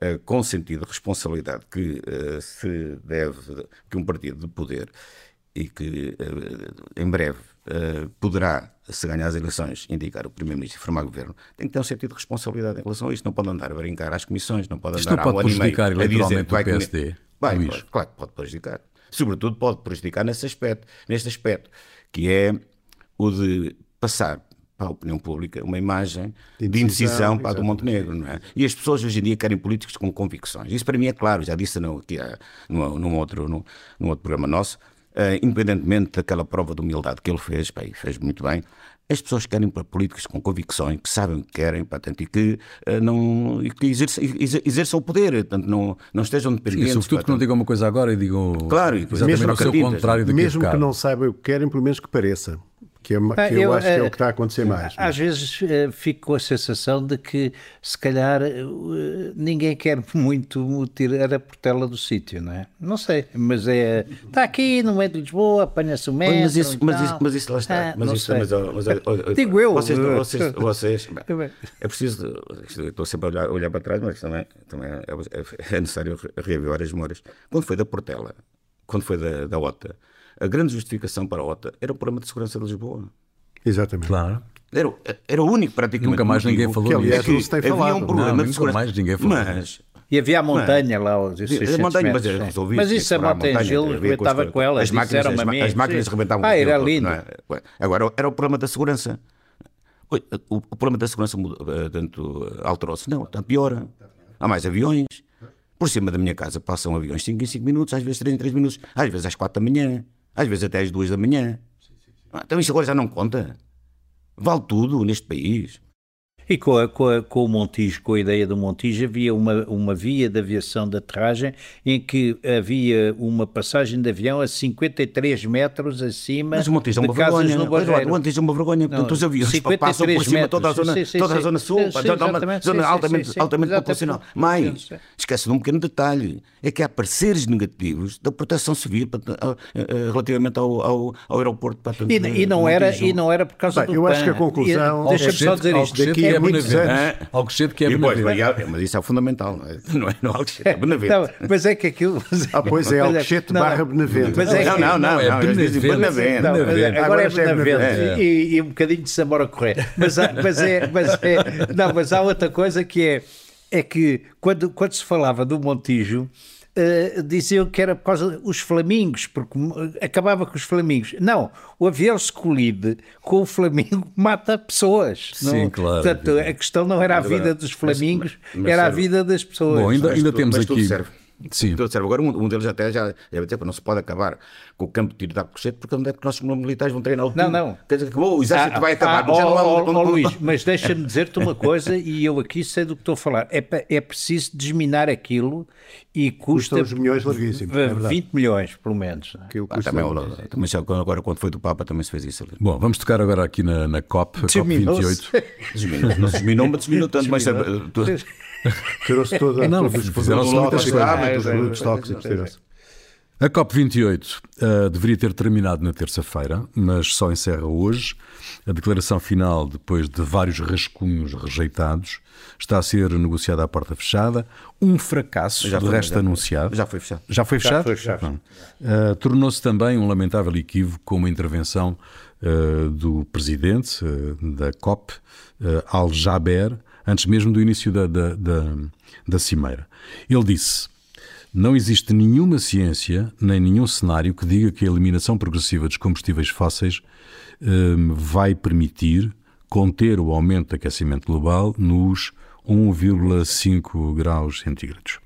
eh, com sentido de responsabilidade que eh, se deve, que um partido de poder e que eh, em breve eh, poderá, se ganhar as eleições, indicar o Primeiro-Ministro e formar governo, tem que ter um sentido de responsabilidade em relação a isto. Não pode andar a brincar às comissões, não pode Isto andar não pode prejudicar eleitoralmente o PSD, Vai, Luís? claro, que pode prejudicar. Sobretudo pode prejudicar nesse aspecto, neste aspecto, que é o de passar para a opinião pública uma imagem de De indecisão, para a do. Montenegro, não é? E as pessoas hoje em dia querem políticos com convicções. Isso para mim é claro, já disse no, aqui há- num, num outro, num, num outro programa nosso, independentemente daquela prova de humildade que ele fez, e fez muito bem, as pessoas querem para políticos com convicções, que sabem o que querem, portanto, e que, eh, não, e que exerçam, exer- exerçam o poder, portanto, não, não estejam E dependentes. sobretudo que não portanto, digam uma coisa agora e digam Claro, e exatamente mesmo o seu acreditas, contrário daquilo Mesmo que não saibam o que querem, pelo menos que pareça. Que, é, Ah, que eu, eu, acho que é eh, o que está a acontecer mais. Às vezes eh, fico com a sensação de que, se calhar, eh, ninguém quer muito tirar a portela do sítio, não é? Não sei, mas é. Está aqui no meio de Lisboa, apanha-se o metro. Mas isso, mas, isso, mas isso lá está. Ah, mas isso, mas, ó, mas, ó, ó, *laughs* Digo eu. Vocês, vocês, vocês bem. *laughs* é preciso. Estou sempre a olhar, olhar para trás, mas também, também é, é- é necessário reavivar as memórias. Quando foi da Portela, quando foi da, da OTA, a grande justificação para a OTA era o problema de segurança de Lisboa. Exatamente. Claro. Era, o- era o único praticamente. Nunca mais ninguém falou Que, aliás, é que não se tem havia falado. um problema Não, de nunca segurança. mais ninguém falou. Mas E havia a montanha lá, os 600 a montanha, mas metros, é. Mas isso que a montanha Gil com rebentava com ela, As máquinas, as, mim, as máquinas sim. rebentavam Ah, com era lindo. não é? Agora era o problema da segurança. O, o problema da segurança eh, tanto alterou-se. Não, está pior. Há mais aviões. Por cima da minha casa passam aviões 5 em 5 minutos, às vezes 3 em 3 minutos, às vezes às 4 da manhã, às vezes até às 2 da manhã. Ah, Então isso agora já não conta. Vale tudo neste país. E com, a- com, a- com o Montijo, com a ideia do Montijo, havia uma, uma via de aviação de aterragem em que havia uma passagem de avião a 53 metros acima Mas o Montijo é uma vergonha. no Eduardo. O Montijo é uma vergonha. Portanto, Não, os aviões 53 passam por cima de toda a metros. zona, Sim, sim, toda a zona sul, Sim, toda uma zona Sim, altamente, altamente populacional. Sim. esquece de um pequeno detalhe, é que há pareceres negativos da proteção civil a- a- relativamente ao, ao, ao aeroporto. portanto, E, e de não era, e não era por causa Bem, do eu acho que a PAN. conclusão- Deixa-me só dizer isto. Daqui é muitos anos. anos. Hã? Alcochete que é E depois, Benavente. vai, mas isso é fundamental, não é? *laughs* Não é, não é Alcochete, é Benavente. Não, mas é que aquilo. *laughs* Ah, pois é, Alcochete não, barra. Benavente. Mas é não, não, não, é Benavente. Benavente. Não, Benavente. agora, Agora é é Benavente Benavente. e, e um bocadinho de Samora Correia. Mas, há- mas, é, mas é. Não, mas há outra coisa que é. É que quando, quando se falava do Montijo. Eh, diziam que era por causa dos flamingos, porque acabava com os flamingos. Não, o avião se colide com o flamingo *laughs* mata pessoas. Sim, não, claro, Portanto, a questão não era a vida dos flamingos, mas- mas era a vida das pessoas. Bom, ainda, ainda temos mas tudo aqui. Sim. Tudo serve. Agora, um, um deles até já deve dizer que não se pode acabar com o campo de tiro de Alcochete, porque onde é que nossos militares vão treinar o tiro? Não, não. Quer dizer, acabou, o exército Ah, vai acabar. ah, mas já não há- ó, ó, não- ó, não- Luís, mas deixa-me dizer-te uma coisa e eu aqui sei do que estou a falar. É, pa- é preciso desminar aquilo e custa Custam os milhões larguíssimos, é v- verdade. 20 milhões, pelo menos. Aquilo Ah, custa- também, o- também já, agora, quando foi do Papa, também se fez isso ali. Bom, vamos tocar agora aqui na, na COP, a Desminou-se. COP28. Desminou, não se desminou, mas desminou tanto. Mas, eh, Tirou-se toda, Não, fizeram-se muitas coisas. Todos os É, produtos é, tóxicos, é. A COP28 uh, deveria ter terminado na terça-feira, mas só encerra hoje. A declaração final, depois de vários rascunhos rejeitados, está a ser negociada à porta fechada. Um fracasso, já de resto já anunciado. Já foi fechado. Já foi fechado? Já foi fechado. Uh, Tornou-se também um lamentável equívoco com uma intervenção uh, do presidente da COP, Al-Jaber, antes mesmo do início da, da, da, da cimeira. Ele disse não existe nenhuma ciência, nem nenhum cenário que diga que a eliminação progressiva dos combustíveis fósseis um, vai permitir conter o aumento do aquecimento global nos 1,5 graus centígrados.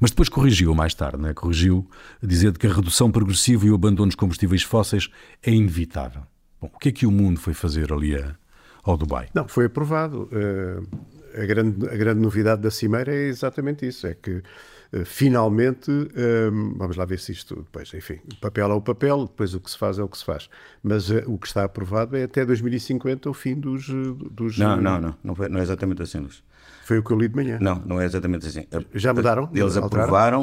Mas depois corrigiu mais tarde, né? corrigiu dizendo que a redução progressiva e o abandono dos combustíveis fósseis é inevitável. Bom, o que é que o mundo foi fazer ali a, ao Dubai? Não, foi aprovado. Uh, a, grande, a grande novidade da Cimeira é exatamente isso: é que finalmente, ehm, vamos lá ver se isto, depois, enfim, o papel é o papel, depois o que se faz é o que se faz. Mas uh, o que está aprovado é até 2050 o fim dos. Eh, dos não, não, não, não, foi, não é exatamente assim, Luís. Foi o que eu li de manhã. Não, não é exatamente assim. Já mudaram? Eles aprovaram,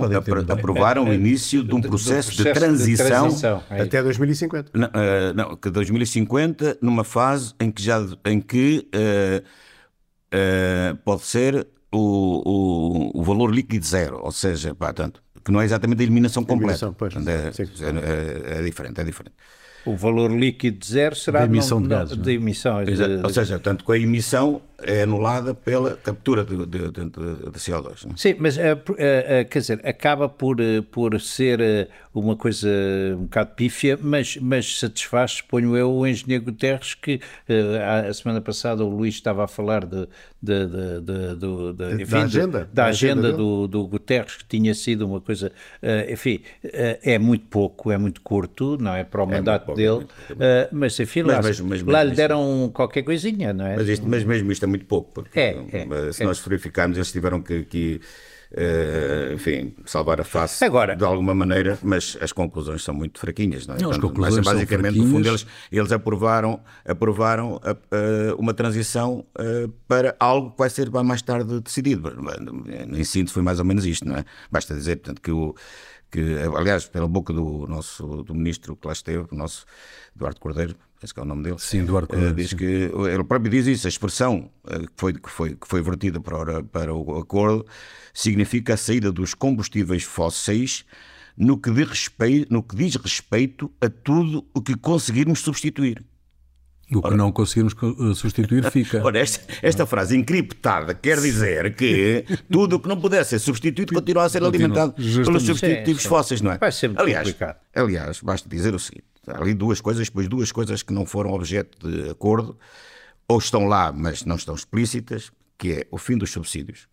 aprovaram o início de um processo de, transição, de transição é até 2050. Não, uh, não, que 2050, numa fase em que já em que uh, uh, pode ser o, o, o valor líquido zero, ou seja, pá, tanto, que não é exatamente a eliminação completa. Eliminação, pois, é, é, é, diferente, é diferente. O valor líquido zero será de emissão não, de gás. De emissão, de, ou seja, tanto que a emissão é anulada pela captura de, de, de, de CO2. Não? É? Sim, mas uh, uh, quer dizer, acaba por, por ser uma coisa um bocado pífia, mas, mas satisfaz, suponho eu, o engenheiro Guterres, que a semana passada o Luís estava a falar de, de, de, de, de, de enfim, da agenda, da, da agenda, do, do Guterres, que tinha sido uma coisa, enfim, é muito pouco, é muito curto, não é para o é mandato pouco, dele, mas enfim, mas, lá, lá lhe deram qualquer coisinha, não é? Mas, isto, mas mesmo isto é muito pouco, porque é, é, se é. nós verificarmos, eles tiveram que, que Uh, enfim, salvar a face Agora, de alguma maneira, mas as conclusões são muito fraquinhas, não é? Não, as conclusões mas, basicamente, no fundo, eles, eles aprovaram, aprovaram a, a, uma transição uh, para algo que vai ser mais tarde decidido. Em síntese, foi mais ou menos isto, não é? Basta dizer, portanto, que o que, aliás, pela boca do nosso do ministro que lá esteve, o nosso Eduardo Cordeiro, esse que é o nome dele. Sim, Eduardo eh, Cordeiro. Uh, diz sim. que ele próprio diz isso, a expressão uh, que, foi, que, foi, que foi vertida para, para o acordo significa a saída dos combustíveis fósseis no que, diz respeito, no que diz respeito a tudo o que conseguirmos substituir. O que Ora, não conseguirmos substituir fica. *laughs* Ora, esta, esta, frase encriptada quer dizer que tudo o que não puder ser substituído continua a ser alimentado pelos substitutivos fósseis, não é? Vai ser muito aliás, complicado. Aliás, basta dizer o seguinte: ali duas coisas, depois duas coisas que não foram objeto de acordo, ou estão lá, mas não estão explícitas, que é o fim dos subsídios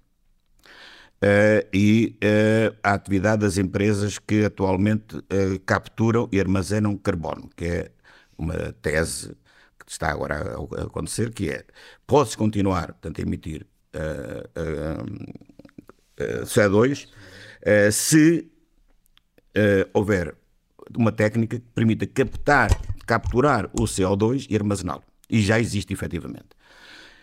uh, e uh, a atividade das empresas que atualmente uh, capturam e armazenam carbono, que é uma tese que está agora a acontecer, que é, pode-se continuar, portanto, a emitir CO2 se houver uma técnica que permita captar, capturar o CO2 e armazená-lo. E já existe efetivamente.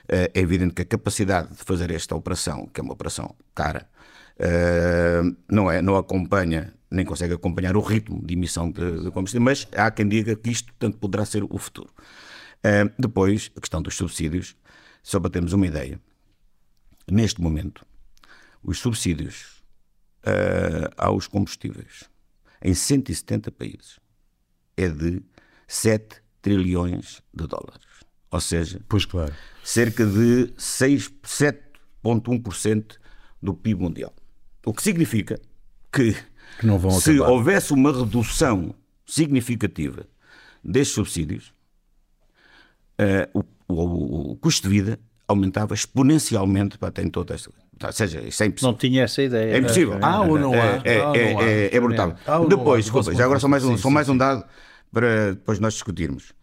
Eh, é evidente que a capacidade de fazer esta operação, que é uma operação cara, eh, não, é, não acompanha, nem consegue acompanhar o ritmo de emissão de, combustível, mas há quem diga que isto, portanto, poderá ser o futuro. Eh, depois, a questão dos subsídios, só para termos uma ideia, neste momento, os subsídios aos combustíveis em 170 países é de 7 trilhões de dólares. Ou seja, pois claro. cerca de 7,1% do PIB mundial. O que significa que, que se acabar. houvesse uma redução significativa destes subsídios, uh, o, o, o, custo de vida aumentava exponencialmente para ter toda esta ou seja, isso é impossível. Não tinha essa ideia. É impossível. Ah, ou não há? É, é, é, é brutal. Depois, desculpa, já agora só mais um, só mais um dado para depois nós discutirmos.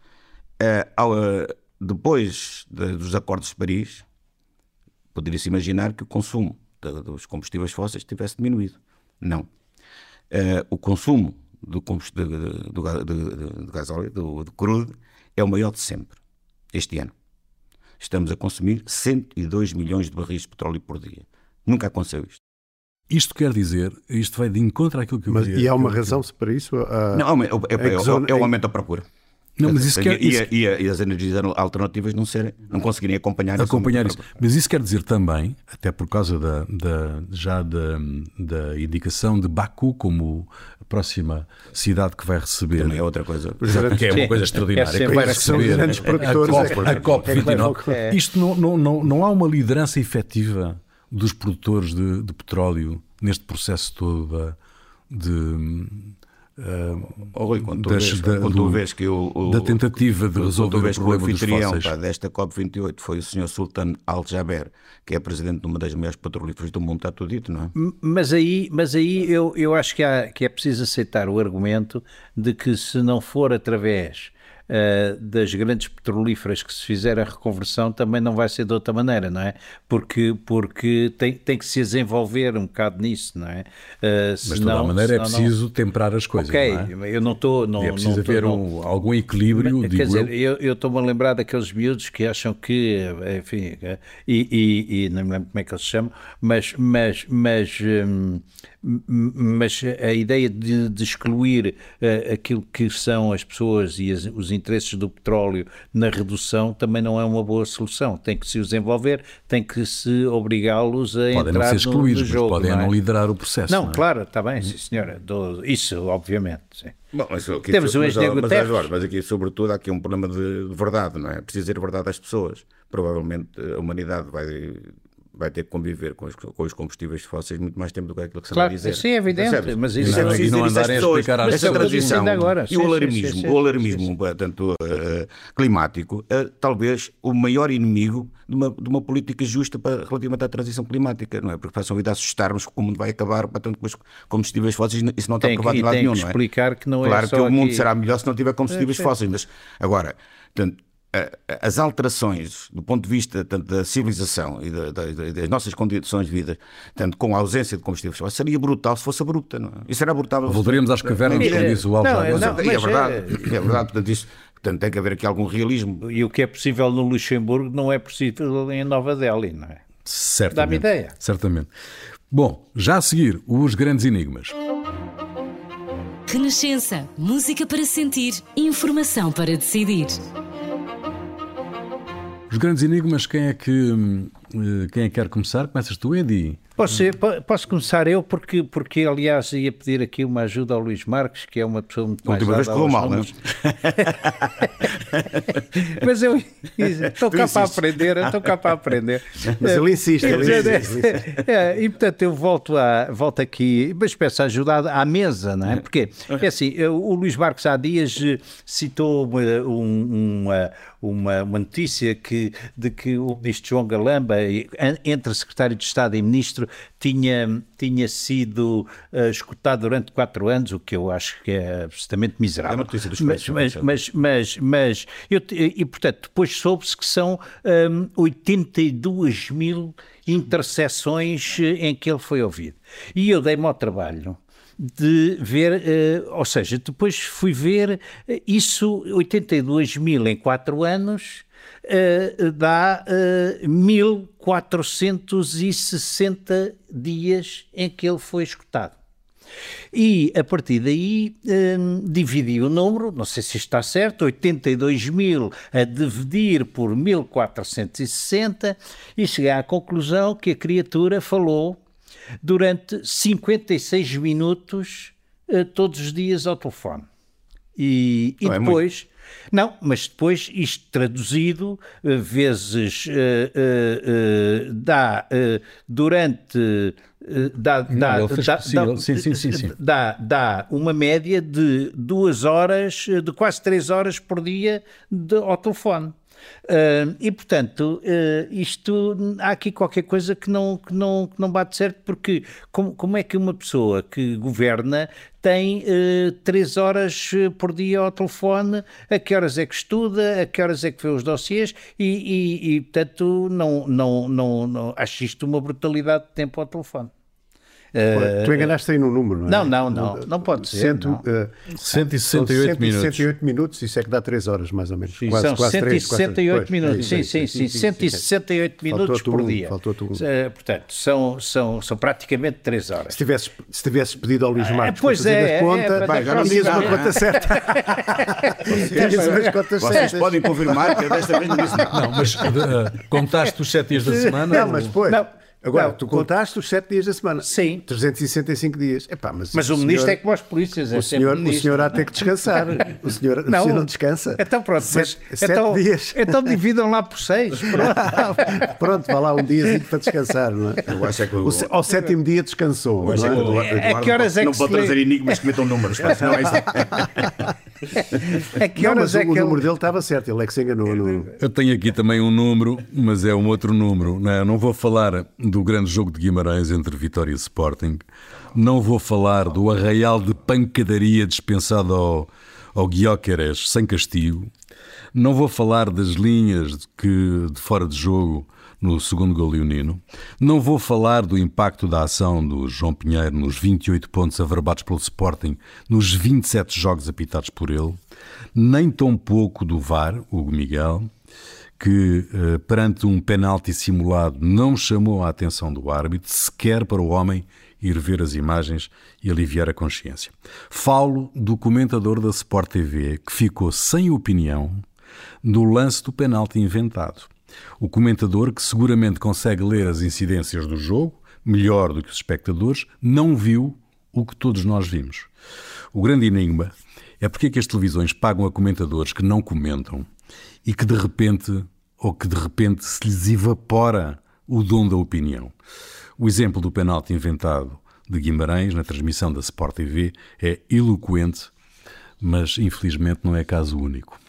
Uh, depois de, dos acordos de Paris, poderia-se imaginar que o consumo de, dos combustíveis fósseis tivesse diminuído. Não. Uh, o consumo do, do, do, do gasóleo, do, do crudo, é o maior de sempre, este ano estamos a consumir 102 milhões de barris de petróleo por dia. Nunca aconteceu isto. Isto quer dizer, isto vai de encontro àquilo que eu Mas, queria. e há uma que- razão para isso? Ah, Não, é, é, é, que zona- é o aumento da procura. Não, mas isso e, quer- e- isso- e- e as energias alternativas não, serem, não conseguirem acompanhar, acompanhar isso. Mas isso quer dizer também, até por causa da, da- já da, da indicação de Baku como a próxima cidade que vai receber. Também é outra coisa. *laughs* Que é uma coisa extraordinária. É que vai receber a é COP, que- a COP é que levam- 29. é. Isto não, não, não, não há uma liderança efetiva dos produtores de, de petróleo neste processo todo de, Oh, Rui, quando tu, das- vês, da- quando tu do- vês que o, o- da tentativa de quando resolver tu vês o que o problema dos anfitrião pá, desta COP28 foi o Sr. Sultan Al-Jaber, que é presidente de uma das maiores petrolíferas do mundo, está tudo dito, não é? Mas aí, mas aí eu, eu acho que, há, que é preciso aceitar o argumento de que se não for através ah, das grandes petrolíferas que se fizer a reconversão, também não vai ser de outra maneira, não é? Porque, porque tem, tem que se desenvolver um bocado nisso, não é? Ah, Mas de toda maneira é senão não- preciso temperar as coisas. Ok, não é? eu não estou. Não, E é preciso não tô- haver não- um- algum equilíbrio, Quer digo dizer, eu. estou-me a lembrar daqueles miúdos que acham que, eh, enfim, e, e, e não me lembro como é que eles se chamam, mas, mas, mas, hum, mas a ideia de, de excluir eh, aquilo que são as pessoas e as- os interesses do petróleo na redução também não é uma boa solução. Tem que se os envolver, tem que se obrigá-los a Podem não entrar ser no- excluídos, no, jogo. mas podem não, é? não liderar o processo. Não, é? claro, está bem, sim, senhora. Dou- Isso, obviamente. Sim. Bom, mas, aqui, Temos o mas, mas, mas aqui, sobretudo, há aqui um problema de, de verdade, não é? Preciso dizer a verdade às pessoas. Provavelmente a humanidade vai, vai ter que conviver com os, com os combustíveis fósseis muito mais tempo do que aquilo que se Claro, dizer. sim, é evidente, Percebes? mas Isso isso- é preciso e não andarem a explicar às pessoas. transição Ainda agora, e o alarmismo, o alarmismo portanto, eh, climático é talvez o maior inimigo de uma, de uma política justa para, relativamente à transição climática, não é? Porque passam a vida a assustarmos que o mundo vai acabar, portanto, com os combustíveis fósseis, isso não está Tem que, provado e em lado tem nenhum, que não é? explicar que não é Claro que o mundo aqui. será melhor se não tiver combustíveis É, é. fósseis, mas agora, portanto, as alterações do ponto de vista tanto da civilização e da- da- da- das nossas condições de vida, tanto com a ausência de combustíveis fósseis, seria brutal se fosse abrupta. Não é? Isso era brutal. Voltaríamos às cavernas, Não, como diz o Alves Não, e é mas verdade, é- é verdade, portanto, isso, portanto, tem que haver aqui algum realismo. E o que é possível no Luxemburgo não é possível em Nova Delhi, não é? Certamente. Dá-me ideia. Certamente. Bom, já a seguir, os grandes enigmas. Renascença. Música para sentir, informação para decidir. Os grandes enigmas, quem é que, hum, quem é que quer começar? Começas tu, Edi? Posso, po- posso começar eu, porque, porque aliás ia pedir aqui uma ajuda ao Luís Marques, que é uma pessoa muito mais última vez correu mal, não é? *laughs* Mas eu estou cá para aprender, estou cá para aprender. Mas ele insiste, ele insiste. É, e portanto eu volto, a, volto aqui, mas peço ajuda à mesa, não é? Porque é assim, o Luís Marques há dias eh, citou uma, um- uma, uma, notícia que, de que o ministro João Galamba, entre secretário de Estado e ministro, tinha, tinha sido eh, escutado durante quatro anos, o que eu acho que é absolutamente miserável. É uma notícia do mas, mas, mas, mas, mas eu, e portanto, depois soube-se que são hum, 82 mil interseções eh, em que ele foi ouvido. E eu dei-me ao trabalho de ver, eh, ou seja, depois fui ver eh, isso, 82 mil em 4 anos, eh, dá eh, 1460 dias em que ele foi escutado. E a partir daí hum, dividi o número, não sei se está certo, 82 mil a dividir por 1460 e cheguei à conclusão que a criatura falou durante 56 minutos eh, todos os dias ao telefone. E, e é depois. Não, mas depois isto traduzido eh, vezes eh, eh, dá durante. Dá, dá, dá, possível. dá- Sim, sim, sim, sim. Dá, dá uma média de duas horas, de quase três horas por dia de, ao telefone. Ah, e portanto, ah, isto há aqui qualquer coisa que não, que não, que não bate certo, porque como, como é que uma pessoa que governa tem eh, três horas eh, por dia ao telefone, a que horas é que estuda, a que horas é que vê os dossiês? E, e, e, portanto não, não, não, não acho isto uma brutalidade de tempo ao telefone. Uh, tu enganaste aí no número, não é? Não, não, não. Não pode ser. Cento, não. Uh, 168 minutos. 168 minutos, isso é que dá 3 horas, mais ou menos. Sim, quase, são quase 168 3, minutos. Sim, sim, sim. 168 minutos por dia. Faltou-te um. Uh, portanto, são, são, são praticamente 3 horas. Se tivesses, se tivesses pedido ao Luís ah, Marcos pois é, conta, é, vai, já não dias uma conta certa. Vocês podem confirmar que desta vez não disse Não, mas contaste os 7 dias da semana? Não, mas foi. Agora, não, tu contaste os 7 dias da semana. Sim. 365 dias. Epá, mas mas o, o ministro é como as polícias. É o, senhor, o senhor há até que descansar. *laughs* O senhor não, o senhor não descansa. Então pronto. Sete, mas, sete então, dias. *laughs* Então dividam lá por 6. Pronto. *laughs* pronto, vá lá um dia para descansar. Não é? Eu acho é que o, o, ao sétimo dia descansou. Eu acho não é? que o Eduardo, é que horas é que não pode trazer enigmas que metam números. Não é isso. É que não, mas é o, que número ele... dele estava certo, ele é que se enganou. No... Eu tenho aqui também um número, mas é um outro número. Não, é? não vou falar do grande jogo de Guimarães entre Vitória e Sporting. Não vou falar do arraial de pancadaria dispensado ao, ao Guióqueres sem castigo. Não vou falar das linhas de, que, de fora de jogo no segundo gol leonino. Não vou falar do impacto da ação do João Pinheiro nos 28 pontos averbados pelo Sporting nos 27 jogos apitados por ele, nem tão pouco do VAR, Hugo Miguel, que eh, perante um penalti simulado não chamou a atenção do árbitro, sequer para o homem ir ver as imagens e aliviar a consciência. Falo do comentador da Sport TV que ficou sem opinião no lance do penalti inventado. O comentador, que seguramente consegue ler as incidências do jogo, melhor do que os espectadores, não viu o que todos nós vimos. O grande enigma é porque é que as televisões pagam a comentadores que não comentam e que de repente, ou que de repente se lhes evapora o dom da opinião. O exemplo do penalti inventado de Guimarães na transmissão da Sport TV é eloquente, mas infelizmente não é caso único.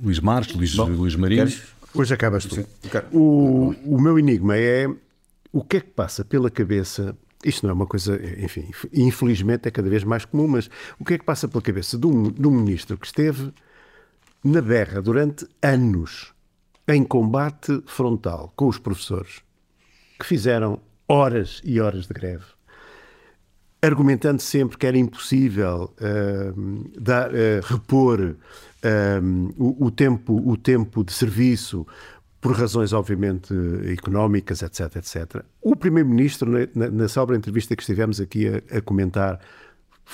Luís Marques, Luís, Bom, Luís Marinho. Queres? Hoje acabas tu. O, o meu enigma é o que é que passa pela cabeça. Isto não é uma coisa, enfim, infelizmente é cada vez mais comum, mas o que é que passa pela cabeça de um, de um ministro que esteve na berra durante anos em combate frontal com os professores, que fizeram horas e horas de greve, argumentando sempre que era impossível uh, dar, uh, repor um, o, o, tempo, o tempo de serviço por razões, obviamente, económicas, etc, etc. O Primeiro-Ministro, na, na célebre entrevista que estivemos aqui a, a, comentar,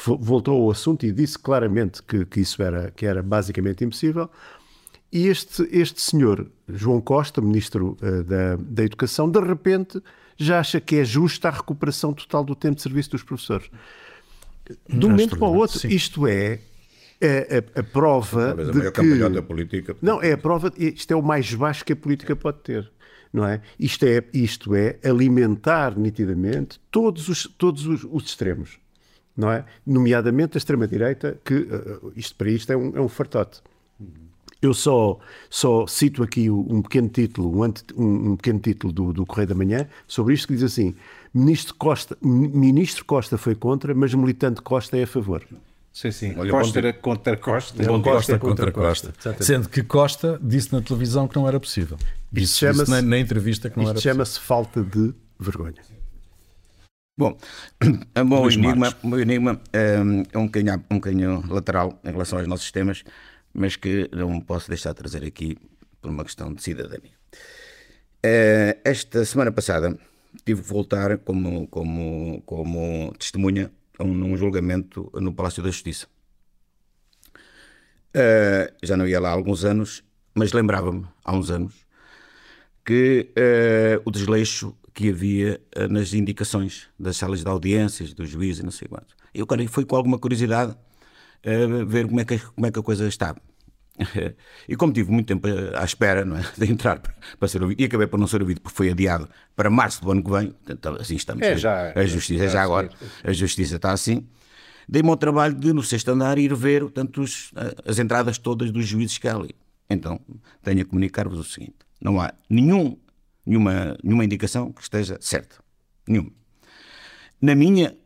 voltou ao assunto e disse claramente que, que isso era, que era basicamente impossível. E este, este senhor, João Costa, Ministro uh, da, da Educação, de repente já acha que é justa a recuperação total do tempo de serviço dos professores. De um momento para o outro, sim. isto é é a, a, prova Talvez de a que... da política. Não, é a prova, isto é o mais baixo que a política pode ter. Não é? Isto, é, isto é alimentar nitidamente todos os, todos os, os extremos, não é? Nomeadamente a extrema-direita, que uh, isto para isto é um, é um fartote. Eu só, só cito aqui um pequeno título, um, ante, um, um pequeno título do, do Correio da Manhã sobre isto que diz assim: Ministro Costa, Ministro Costa foi contra, mas militante Costa é a favor. Sim, sim. Olha, Costa era contra Costa. Costa, Costa contra Costa. Costa. Sendo que Costa disse na televisão que não era possível. Disse, disse na, na, entrevista que não era possível. chama-se falta de vergonha. Bom, *clears throat* o meu enigma, meu enigma é um bocadinho, um bocadinho lateral em relação aos nossos temas, mas que não posso deixar de trazer aqui por uma questão de cidadania. Eh, esta semana passada tive que voltar como, como, como testemunha num julgamento no Palácio da Justiça. Uh, já não ia lá há alguns anos, mas lembrava-me, há uns anos, que uh, o desleixo que havia uh, nas indicações das salas de audiências, dos juízes e não sei quanto. Eu fui com alguma curiosidade ver como é, que, como é que a coisa estava. *laughs* e como tive muito tempo à espera não é, *laughs* de entrar para ser ouvido, e acabei por não ser ouvido porque foi adiado para março do ano que vem, então, assim estamos. É já, a justiça é já agora, a justiça está assim. Dei-me ao trabalho de, no sexto andar, ir ver portanto, os, as entradas todas dos juízes que há ali. Então, tenho a comunicar-vos o seguinte: não há nenhum, nenhuma, nenhuma indicação que esteja certa. Nenhuma. Na minha,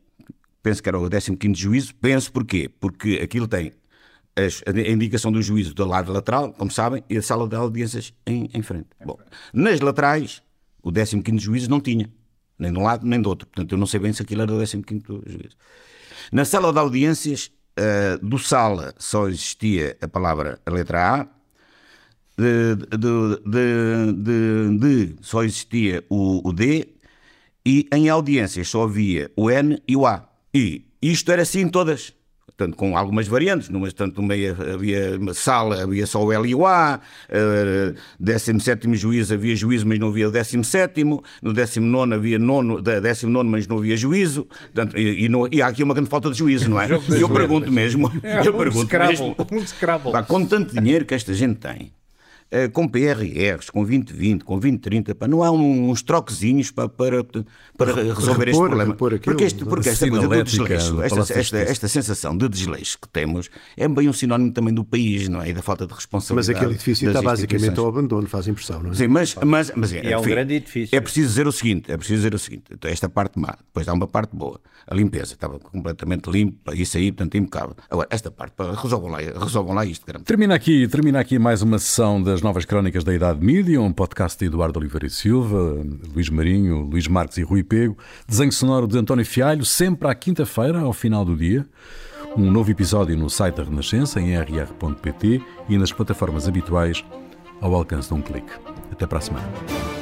penso que era o 15 juízo, penso porquê? Porque aquilo tem a indicação do juízo do lado lateral, como sabem, e a sala de audiências em, em frente. Bom, nas laterais, o 15 juízo não tinha. nem de um lado nem do outro. Portanto, eu não sei bem se aquilo era o 15 juiz. Na sala de audiências, uh, do sala só existia a palavra, a letra A, de, de, de, de só existia o, o, D, e em audiências só havia o N e o A. E isto era assim todas portanto, com algumas variantes, numa, tanto no meio havia uma sala, havia só o L e o A, uh, 17 juízo havia juízo, mas não havia o 17, no 19 havia nono, 19, mas não havia juízo, portanto, e, e, não, e, há aqui uma grande falta de juízo, não é? *laughs* Eu pergunto mesmo, é, eu pergunto mesmo, um com tanto dinheiro que esta gente tem, com PRRs, com 2020, com 2030, pá, não há uns troquezinhos para, para, para resolver este problema. porque, este, porque esta coisa do desleixo, esta, esta, esta, sensação de desleixo que temos, é bem um sinónimo também do país, não é? E da falta de responsabilidade. Mas aquele edifício está basicamente ao abandono, faz impressão, não é? Sim, mas, mas, mas é, é um enfim, grande edifício. É preciso dizer o seguinte: é preciso dizer o seguinte, então, esta parte má, depois há uma parte boa. A limpeza estava completamente limpa, isso aí, portanto, impecável. Agora, esta parte, resolvam lá, resolvam lá isto, caramba. Termina aqui, termina aqui mais uma sessão das Novas Crónicas da Idade Mídia, um podcast de Eduardo Oliveira e Silva, Luís Marinho, Luís Marques e Rui Pego, desenho sonoro de António Fialho, sempre à quinta-feira, ao final do dia. Um novo episódio no site da Renascença, em rr.pt e nas plataformas habituais, ao alcance de um clique. Até para a semana.